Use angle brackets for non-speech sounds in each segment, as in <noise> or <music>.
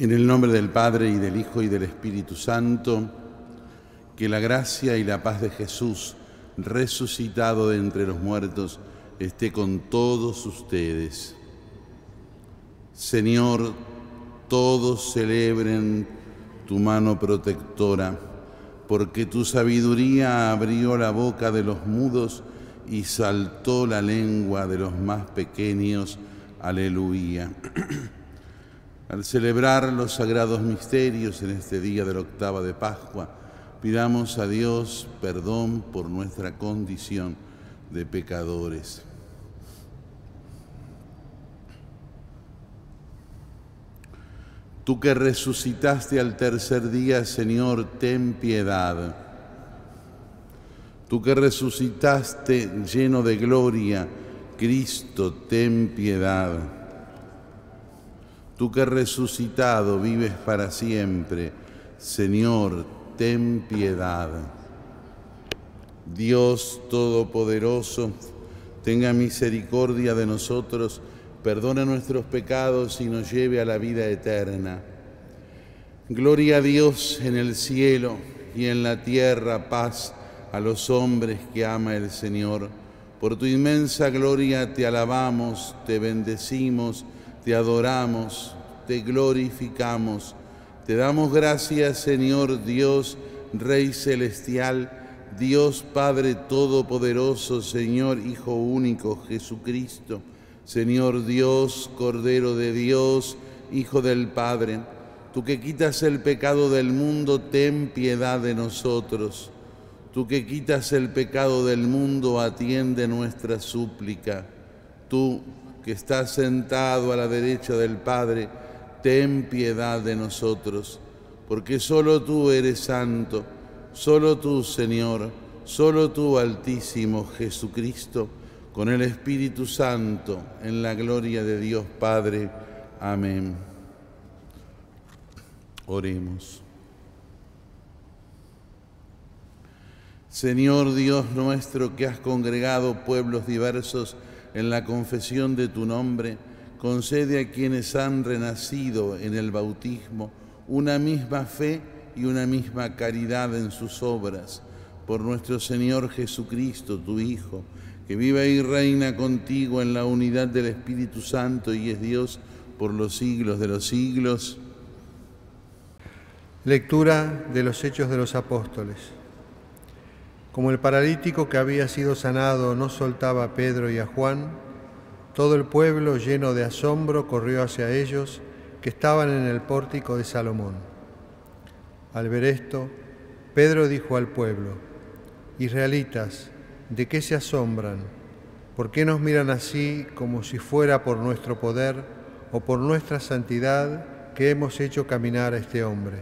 En el nombre del Padre y del Hijo y del Espíritu Santo, que la gracia y la paz de Jesús, resucitado de entre los muertos, esté con todos ustedes. Señor, todos celebren tu mano protectora, porque tu sabiduría abrió la boca de los mudos y saltó la lengua de los más pequeños. Aleluya. <clears throat> Al celebrar los sagrados misterios en este día de la octava de Pascua, pidamos a Dios perdón por nuestra condición de pecadores. Tú que resucitaste al tercer día, Señor, ten piedad. Tú que resucitaste lleno de gloria, Cristo, ten piedad. Tú que resucitado vives para siempre, Señor, ten piedad. Dios Todopoderoso, tenga misericordia de nosotros, perdone nuestros pecados y nos lleve a la vida eterna. Gloria a Dios en el cielo y en la tierra, paz a los hombres que ama el Señor. Por tu inmensa gloria te alabamos, te bendecimos, te adoramos, te glorificamos. Te damos gracias, Señor Dios, Rey Celestial, Dios Padre Todopoderoso, Señor Hijo Único, Jesucristo, Señor Dios, Cordero de Dios, Hijo del Padre. Tú que quitas el pecado del mundo, ten piedad de nosotros. Tú que quitas el pecado del mundo, atiende nuestra súplica. Tú que estás sentado a la derecha del Padre, ten piedad de nosotros, porque solo tú eres santo, solo tú, Señor, solo tú, Altísimo Jesucristo, con el Espíritu Santo, en la gloria de Dios Padre. Amén. Oremos. Señor Dios nuestro, que has congregado pueblos diversos en la confesión de tu nombre, concede a quienes han renacido en el bautismo una misma fe y una misma caridad en sus obras. Por nuestro Señor Jesucristo, tu Hijo, que vive y reina contigo en la unidad del Espíritu Santo y es Dios por los siglos de los siglos. Lectura de los Hechos de los Apóstoles. Como el paralítico que había sido sanado no soltaba a Pedro y a Juan, todo el pueblo, lleno de asombro, corrió hacia ellos, que estaban en el pórtico de Salomón. Al ver esto, Pedro dijo al pueblo, Israelitas, ¿de qué se asombran? ¿Por qué nos miran así como si fuera por nuestro poder o por nuestra santidad que hemos hecho caminar a este hombre?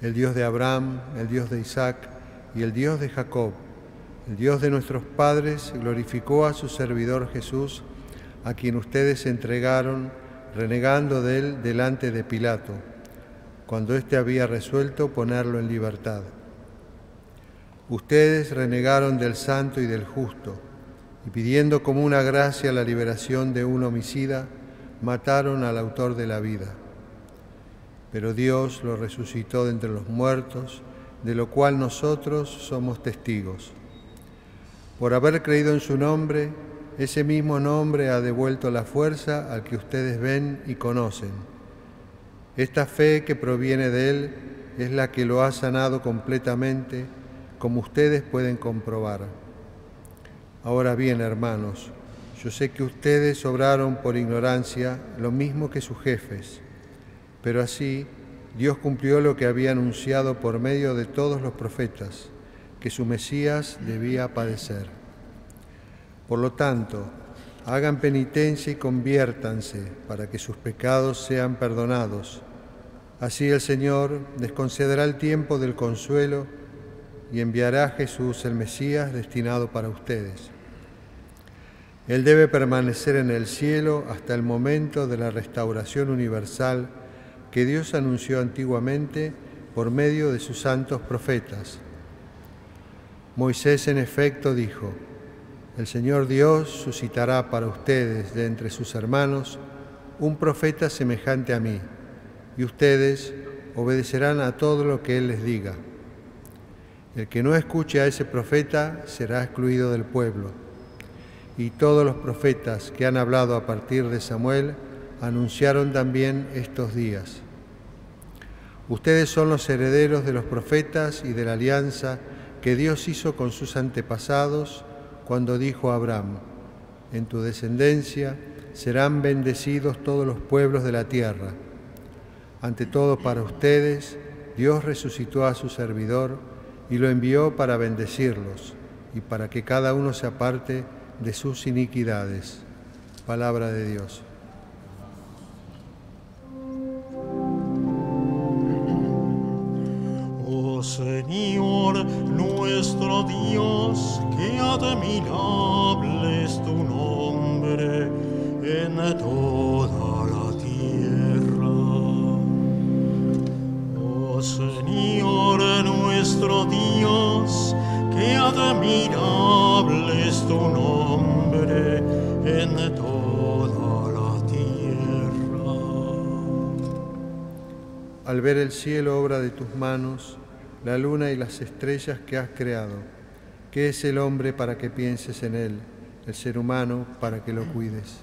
El Dios de Abraham, el Dios de Isaac y el Dios de Jacob, el Dios de nuestros padres glorificó a su servidor Jesús, a quien ustedes entregaron, renegando de él delante de Pilato, cuando éste había resuelto ponerlo en libertad. Ustedes renegaron del santo y del justo, y pidiendo como una gracia la liberación de un homicida, mataron al autor de la vida. Pero Dios lo resucitó de entre los muertos, de lo cual nosotros somos testigos. Por haber creído en su nombre, ese mismo nombre ha devuelto la fuerza al que ustedes ven y conocen. Esta fe que proviene de Él es la que lo ha sanado completamente, como ustedes pueden comprobar. Ahora bien, hermanos, yo sé que ustedes obraron por ignorancia lo mismo que sus jefes, pero así Dios cumplió lo que había anunciado por medio de todos los profetas que su Mesías debía padecer. Por lo tanto, hagan penitencia y conviértanse para que sus pecados sean perdonados. Así el Señor les concederá el tiempo del consuelo y enviará a Jesús el Mesías destinado para ustedes. Él debe permanecer en el cielo hasta el momento de la restauración universal que Dios anunció antiguamente por medio de sus santos profetas Moisés en efecto dijo, el Señor Dios suscitará para ustedes de entre sus hermanos un profeta semejante a mí. y ustedes obedecerán a todo lo que Él les diga. El que no escuche a ese profeta será excluido del pueblo. Y todos los profetas que han hablado a partir de Samuel anunciaron también estos días. Ustedes son los herederos de los profetas y de la alianza que Dios hizo con sus antepasados cuando dijo a Abraham, en tu descendencia serán bendecidos todos los pueblos de la tierra. Ante todo para ustedes, Dios resucitó a su servidor y lo envió para bendecirlos y para que cada uno se aparte de sus iniquidades. Palabra de Dios. Nuestro Dios, qué admirable es tu nombre en toda la tierra. Oh Señor, nuestro Dios, qué admirable es tu nombre en toda la tierra. Al ver el cielo, obra de tus manos, la luna y las estrellas que has creado, ¿qué es el hombre para que pienses en él, el ser humano para que lo cuides?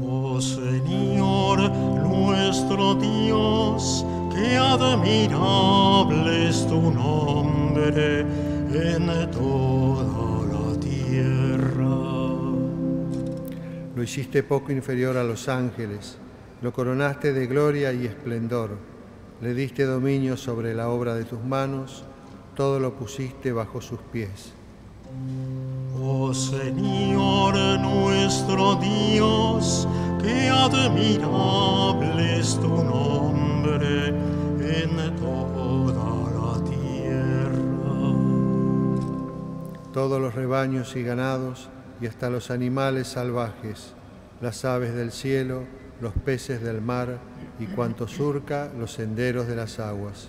Oh Señor, nuestro Dios, qué admirable es tu nombre en toda la tierra. Lo hiciste poco inferior a los ángeles, lo coronaste de gloria y esplendor, le diste dominio sobre la obra de tus manos, todo lo pusiste bajo sus pies. Oh Señor, nuestro Dios, qué admirable es tu nombre en toda la tierra. Todos los rebaños y ganados y hasta los animales salvajes, las aves del cielo, los peces del mar y cuanto surca los senderos de las aguas.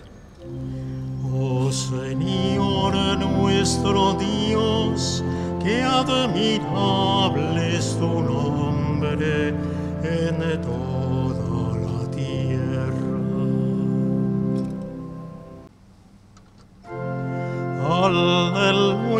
Oh Señor nuestro Dios, qué admirable es tu nombre en toda la tierra. Aleluya,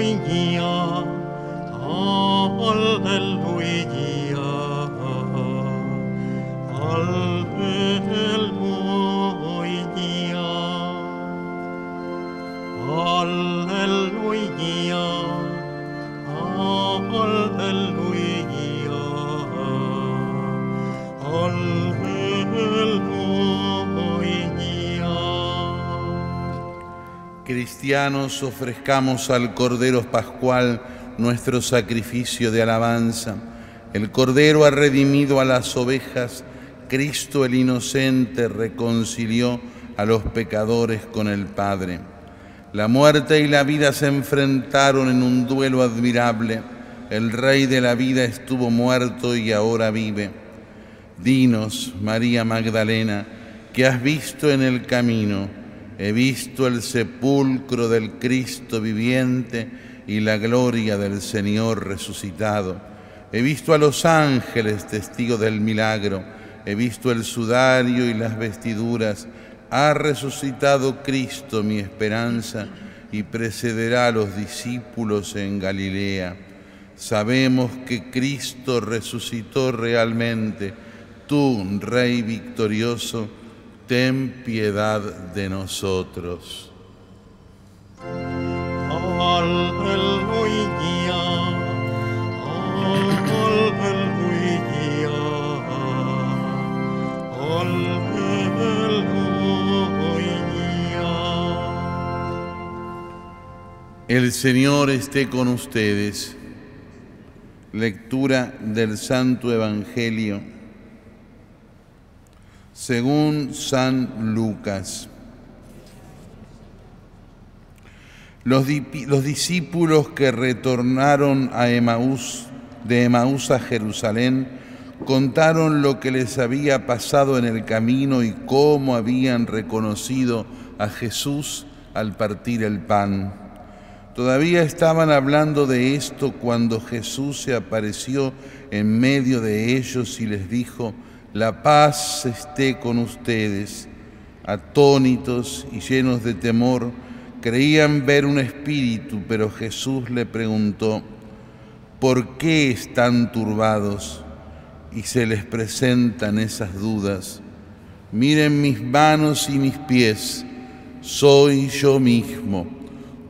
Cristianos, ofrezcamos al Cordero Pascual nuestro sacrificio de alabanza. El Cordero ha redimido a las ovejas, Cristo el inocente reconcilió a los pecadores con el Padre. La muerte y la vida se enfrentaron en un duelo admirable. El Rey de la vida estuvo muerto y ahora vive. Dinos, María Magdalena, que has visto en el camino. He visto el sepulcro del Cristo viviente y la gloria del Señor resucitado. He visto a los ángeles testigos del milagro. He visto el sudario y las vestiduras. Ha resucitado Cristo mi esperanza y precederá a los discípulos en Galilea. Sabemos que Cristo resucitó realmente. Tú, Rey victorioso, ten piedad de nosotros. El Señor esté con ustedes. Lectura del Santo Evangelio según San Lucas. Los, di- los discípulos que retornaron a Emaús, de Emaús a Jerusalén, contaron lo que les había pasado en el camino y cómo habían reconocido a Jesús al partir el pan. Todavía estaban hablando de esto cuando Jesús se apareció en medio de ellos y les dijo, La paz esté con ustedes. Atónitos y llenos de temor, creían ver un espíritu, pero Jesús le preguntó, ¿por qué están turbados? Y se les presentan esas dudas. Miren mis manos y mis pies, soy yo mismo.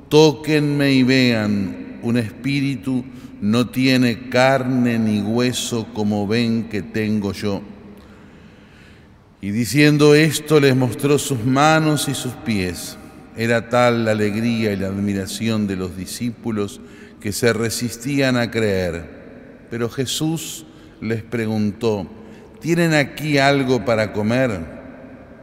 Tóquenme y vean, un espíritu no tiene carne ni hueso como ven que tengo yo. Y diciendo esto les mostró sus manos y sus pies. Era tal la alegría y la admiración de los discípulos que se resistían a creer. Pero Jesús les preguntó, ¿tienen aquí algo para comer?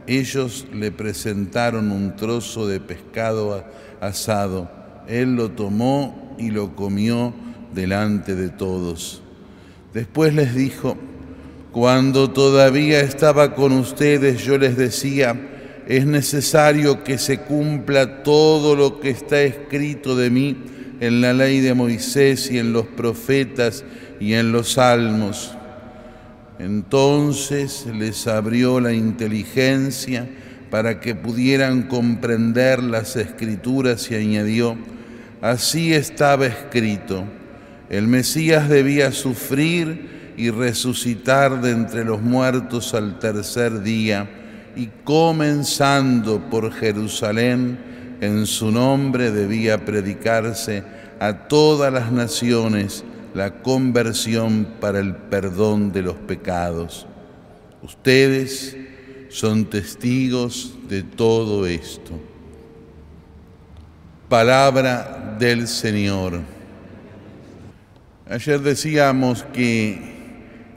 Ellos le presentaron un trozo de pescado asado. Él lo tomó y lo comió delante de todos. Después les dijo, cuando todavía estaba con ustedes yo les decía, es necesario que se cumpla todo lo que está escrito de mí en la ley de Moisés y en los profetas y en los salmos. Entonces les abrió la inteligencia para que pudieran comprender las escrituras y añadió, así estaba escrito, el Mesías debía sufrir y resucitar de entre los muertos al tercer día, y comenzando por Jerusalén, en su nombre debía predicarse a todas las naciones la conversión para el perdón de los pecados. Ustedes son testigos de todo esto. Palabra del Señor. Ayer decíamos que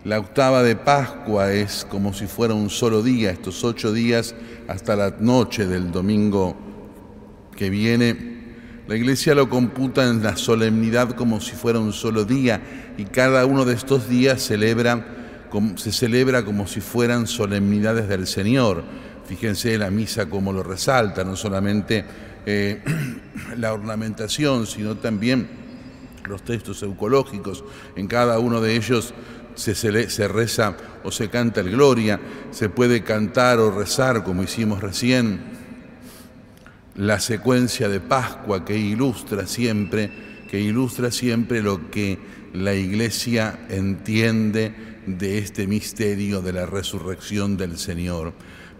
la octava de Pascua es como si fuera un solo día, estos ocho días hasta la noche del domingo que viene. La iglesia lo computa en la solemnidad como si fuera un solo día y cada uno de estos días se celebra como si fueran solemnidades del Señor. Fíjense la misa como lo resalta, no solamente eh, <clears throat> la ornamentación, sino también los textos eucológicos. En cada uno de ellos se, reza o se canta el Gloria, se puede cantar o rezar, como hicimos recién, la secuencia de Pascua que ilustra siempre, que ilustra siempre lo que la Iglesia entiende de este misterio de la resurrección del Señor.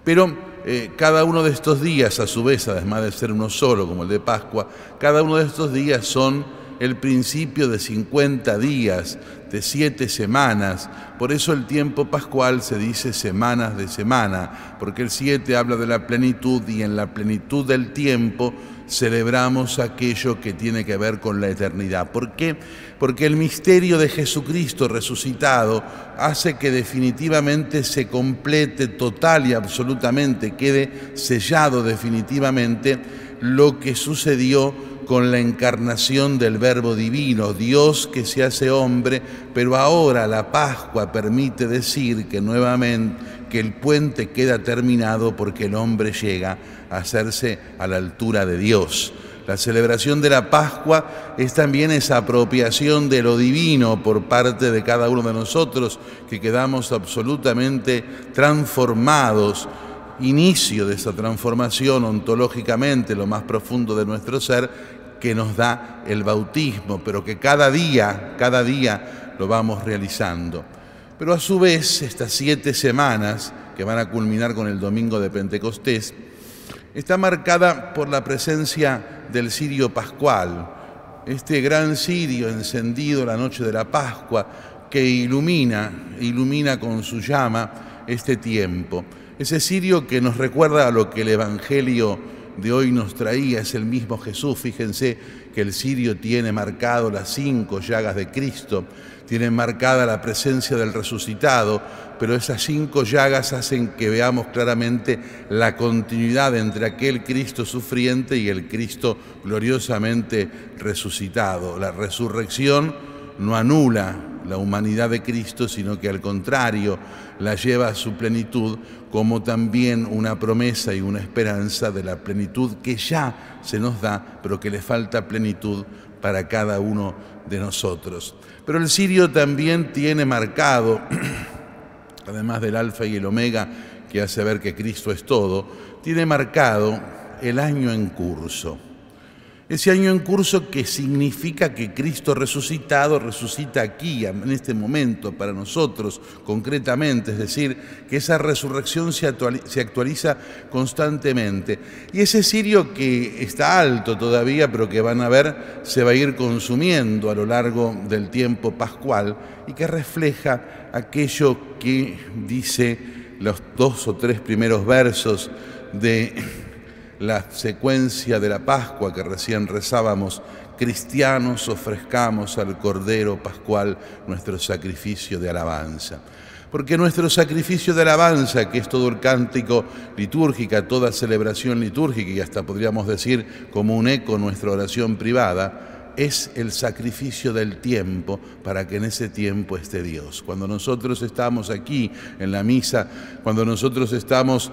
Pero eh, cada uno de estos días, a su vez, además de ser uno solo, como el de Pascua, cada uno de estos días son el principio de 50 días, de siete semanas. Por eso el tiempo pascual se dice semanas de semana, porque el siete habla de la plenitud y en la plenitud del tiempo celebramos aquello que tiene que ver con la eternidad. ¿Por qué? Porque el misterio de Jesucristo resucitado hace que definitivamente se complete total y absolutamente, quede sellado definitivamente lo que sucedió con la encarnación del Verbo Divino, Dios que se hace hombre, pero ahora la Pascua permite decir que nuevamente que el puente queda terminado porque el hombre llega a hacerse a la altura de Dios. La celebración de la Pascua es también esa apropiación de lo divino por parte de cada uno de nosotros, que quedamos absolutamente transformados inicio de esa transformación ontológicamente, lo más profundo de nuestro ser, que nos da el bautismo, pero que cada día, cada día lo vamos realizando. Pero a su vez, estas siete semanas, que van a culminar con el domingo de Pentecostés, está marcada por la presencia del cirio pascual, este gran cirio encendido la noche de la Pascua, que ilumina, ilumina con su llama este tiempo. Ese cirio que nos recuerda a lo que el Evangelio de hoy nos traía es el mismo Jesús. Fíjense que el sirio tiene marcado las cinco llagas de Cristo, tiene marcada la presencia del resucitado, pero esas cinco llagas hacen que veamos claramente la continuidad entre aquel Cristo sufriente y el Cristo gloriosamente resucitado. La resurrección no anula la humanidad de Cristo, sino que al contrario la lleva a su plenitud como también una promesa y una esperanza de la plenitud que ya se nos da, pero que le falta plenitud para cada uno de nosotros. Pero el sirio también tiene marcado <clears throat> además del alfa y el omega que hace ver que Cristo es todo, tiene marcado el año en curso. Ese año en curso que significa que Cristo resucitado resucita aquí, en este momento, para nosotros concretamente, es decir, que esa resurrección se actualiza, constantemente. Y ese cirio que está alto todavía, pero que van a ver, se va a ir consumiendo a lo largo del tiempo pascual y que refleja aquello que dice los dos o tres primeros versos de la secuencia de la Pascua que recién rezábamos, cristianos ofrezcamos al Cordero Pascual nuestro sacrificio de alabanza. Porque nuestro sacrificio de alabanza, que es todo el cántico litúrgica, toda celebración litúrgica y hasta podríamos decir como un eco nuestra oración privada, es el sacrificio del tiempo para que en ese tiempo esté Dios. Cuando nosotros estamos aquí en la misa, cuando nosotros estamos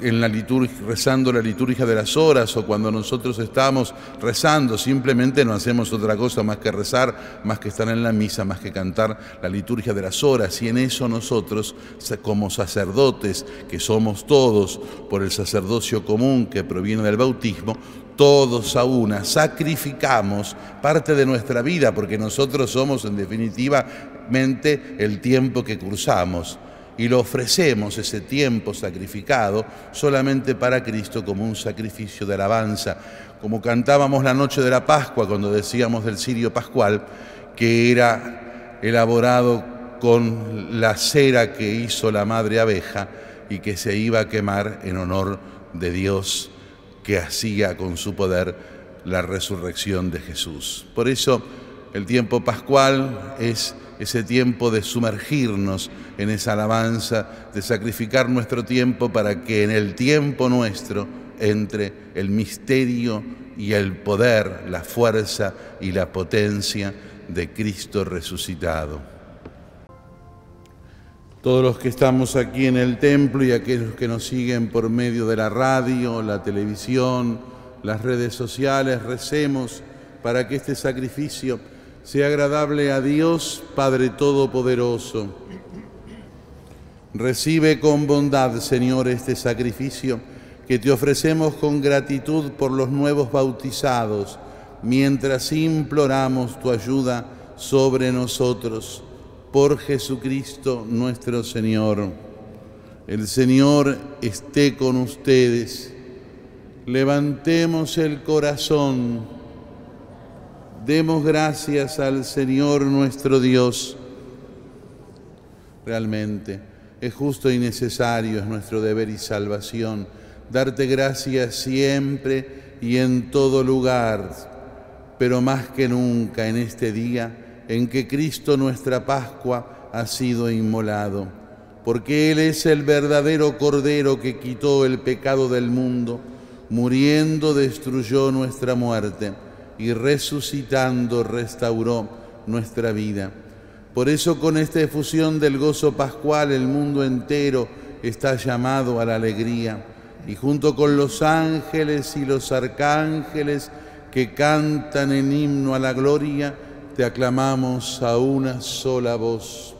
en la liturgia, rezando la liturgia de las horas o cuando nosotros estamos rezando, simplemente no hacemos otra cosa más que rezar, más que estar en la misa, más que cantar la liturgia de las horas. Y en eso nosotros, como sacerdotes, que somos todos por el sacerdocio común que proviene del bautismo, todos a una, sacrificamos parte de nuestra vida, porque nosotros somos en definitiva el tiempo que cursamos y lo ofrecemos ese tiempo sacrificado solamente para Cristo como un sacrificio de alabanza, como cantábamos la noche de la Pascua cuando decíamos del cirio pascual, que era elaborado con la cera que hizo la madre abeja y que se iba a quemar en honor de Dios que hacía con su poder la resurrección de Jesús. Por eso el tiempo pascual es ese tiempo de sumergirnos en esa alabanza, de sacrificar nuestro tiempo para que en el tiempo nuestro entre el misterio y el poder, la fuerza y la potencia de Cristo resucitado. Todos los que estamos aquí en el templo y aquellos que nos siguen por medio de la radio, la televisión, las redes sociales, recemos para que este sacrificio sea agradable a Dios Padre Todopoderoso. Recibe con bondad, Señor, este sacrificio que te ofrecemos con gratitud por los nuevos bautizados, mientras imploramos tu ayuda sobre nosotros, por Jesucristo nuestro Señor. El Señor esté con ustedes. Levantemos el corazón Demos gracias al Señor nuestro Dios. Realmente es justo y necesario, es nuestro deber y salvación, darte gracias siempre y en todo lugar, pero más que nunca en este día en que Cristo nuestra Pascua ha sido inmolado, porque Él es el verdadero Cordero que quitó el pecado del mundo, muriendo destruyó nuestra muerte y resucitando restauró nuestra vida. Por eso con esta efusión del gozo pascual el mundo entero está llamado a la alegría y junto con los ángeles y los arcángeles que cantan en himno a la gloria, te aclamamos a una sola voz.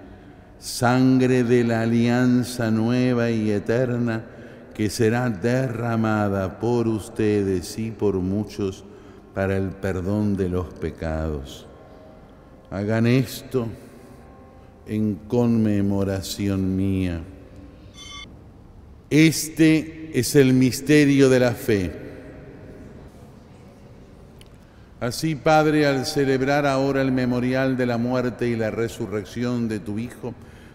sangre de la alianza nueva y eterna que será derramada por ustedes y por muchos para el perdón de los pecados. Hagan esto en conmemoración mía. Este es el misterio de la fe. Así, Padre, al celebrar ahora el memorial de la muerte y la resurrección de tu Hijo,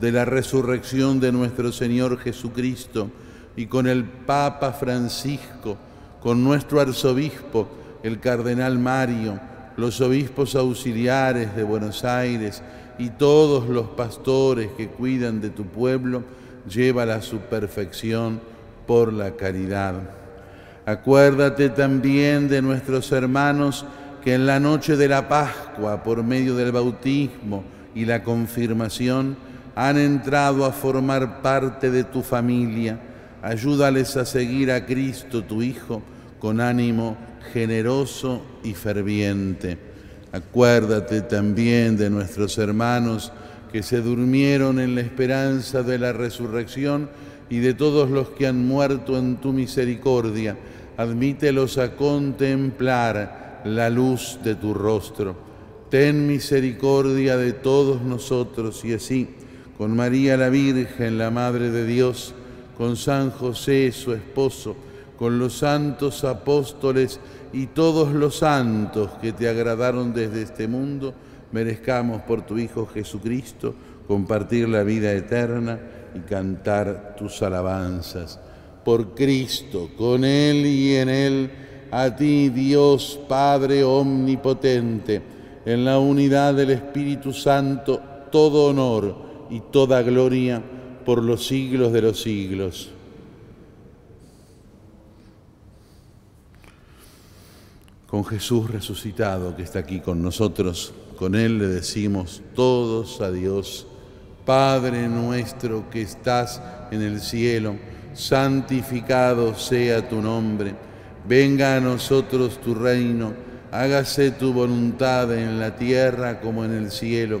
de la resurrección de nuestro Señor Jesucristo, y con el Papa Francisco, con nuestro arzobispo, el Cardenal Mario, los obispos auxiliares de Buenos Aires, y todos los pastores que cuidan de tu pueblo, llévala a su perfección por la caridad. Acuérdate también de nuestros hermanos que en la noche de la Pascua, por medio del bautismo y la confirmación, han entrado a formar parte de tu familia. Ayúdales a seguir a Cristo, tu Hijo, con ánimo generoso y ferviente Acuérdate también de nuestros hermanos que se durmieron en la esperanza de la resurrección y de todos los que han muerto en tu misericordia. Admítelos a contemplar la luz de tu rostro. Ten misericordia de todos nosotros y así, con María la Virgen, la Madre de Dios, con San José, su esposo, con los santos apóstoles, y todos los santos que te agradaron desde este mundo, merezcamos por tu Hijo Jesucristo compartir la vida eterna y cantar tus alabanzas. Por Cristo, con Él y en Él, a ti Dios Padre Omnipotente, en la unidad del Espíritu Santo, todo honor y toda gloria por los siglos de los siglos. con Jesús resucitado que está aquí con nosotros. Con Él le decimos todos a Dios, Padre nuestro que estás en el cielo, santificado sea tu nombre, venga a nosotros tu reino, hágase tu voluntad en la tierra como en el cielo.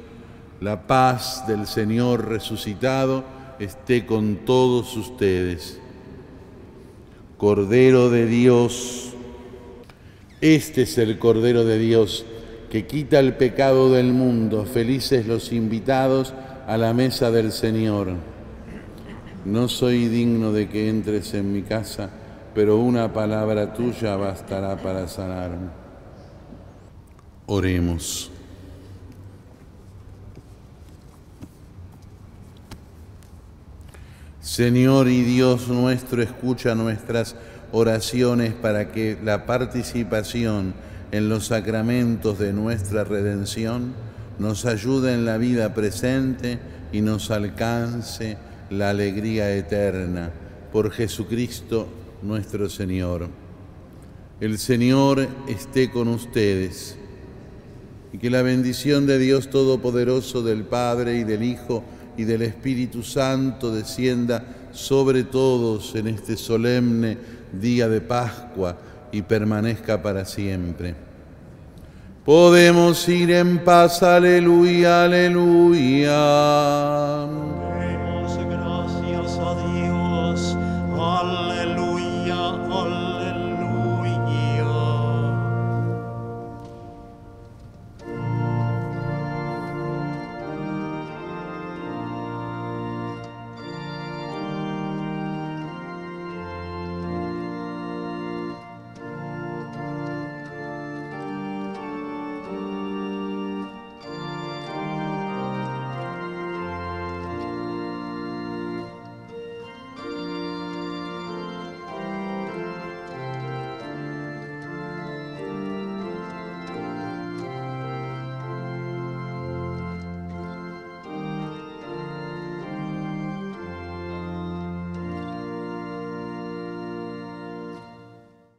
la paz del Señor resucitado esté con todos ustedes. Cordero de Dios, este es el Cordero de Dios que quita el pecado del mundo. Felices los invitados a la mesa del Señor. No soy digno de que entres en mi casa, pero una palabra tuya bastará para sanarme. Oremos. Señor y Dios nuestro, escucha nuestras oraciones para que la participación en los sacramentos de nuestra redención nos ayude en la vida presente y nos alcance la alegría eterna. Por Jesucristo nuestro Señor. El Señor esté con ustedes y que la bendición de Dios Todopoderoso, del Padre y del Hijo, y del Espíritu Santo descienda sobre todos en este solemne día de Pascua y permanezca para siempre. Podemos ir en paz, aleluya, aleluya.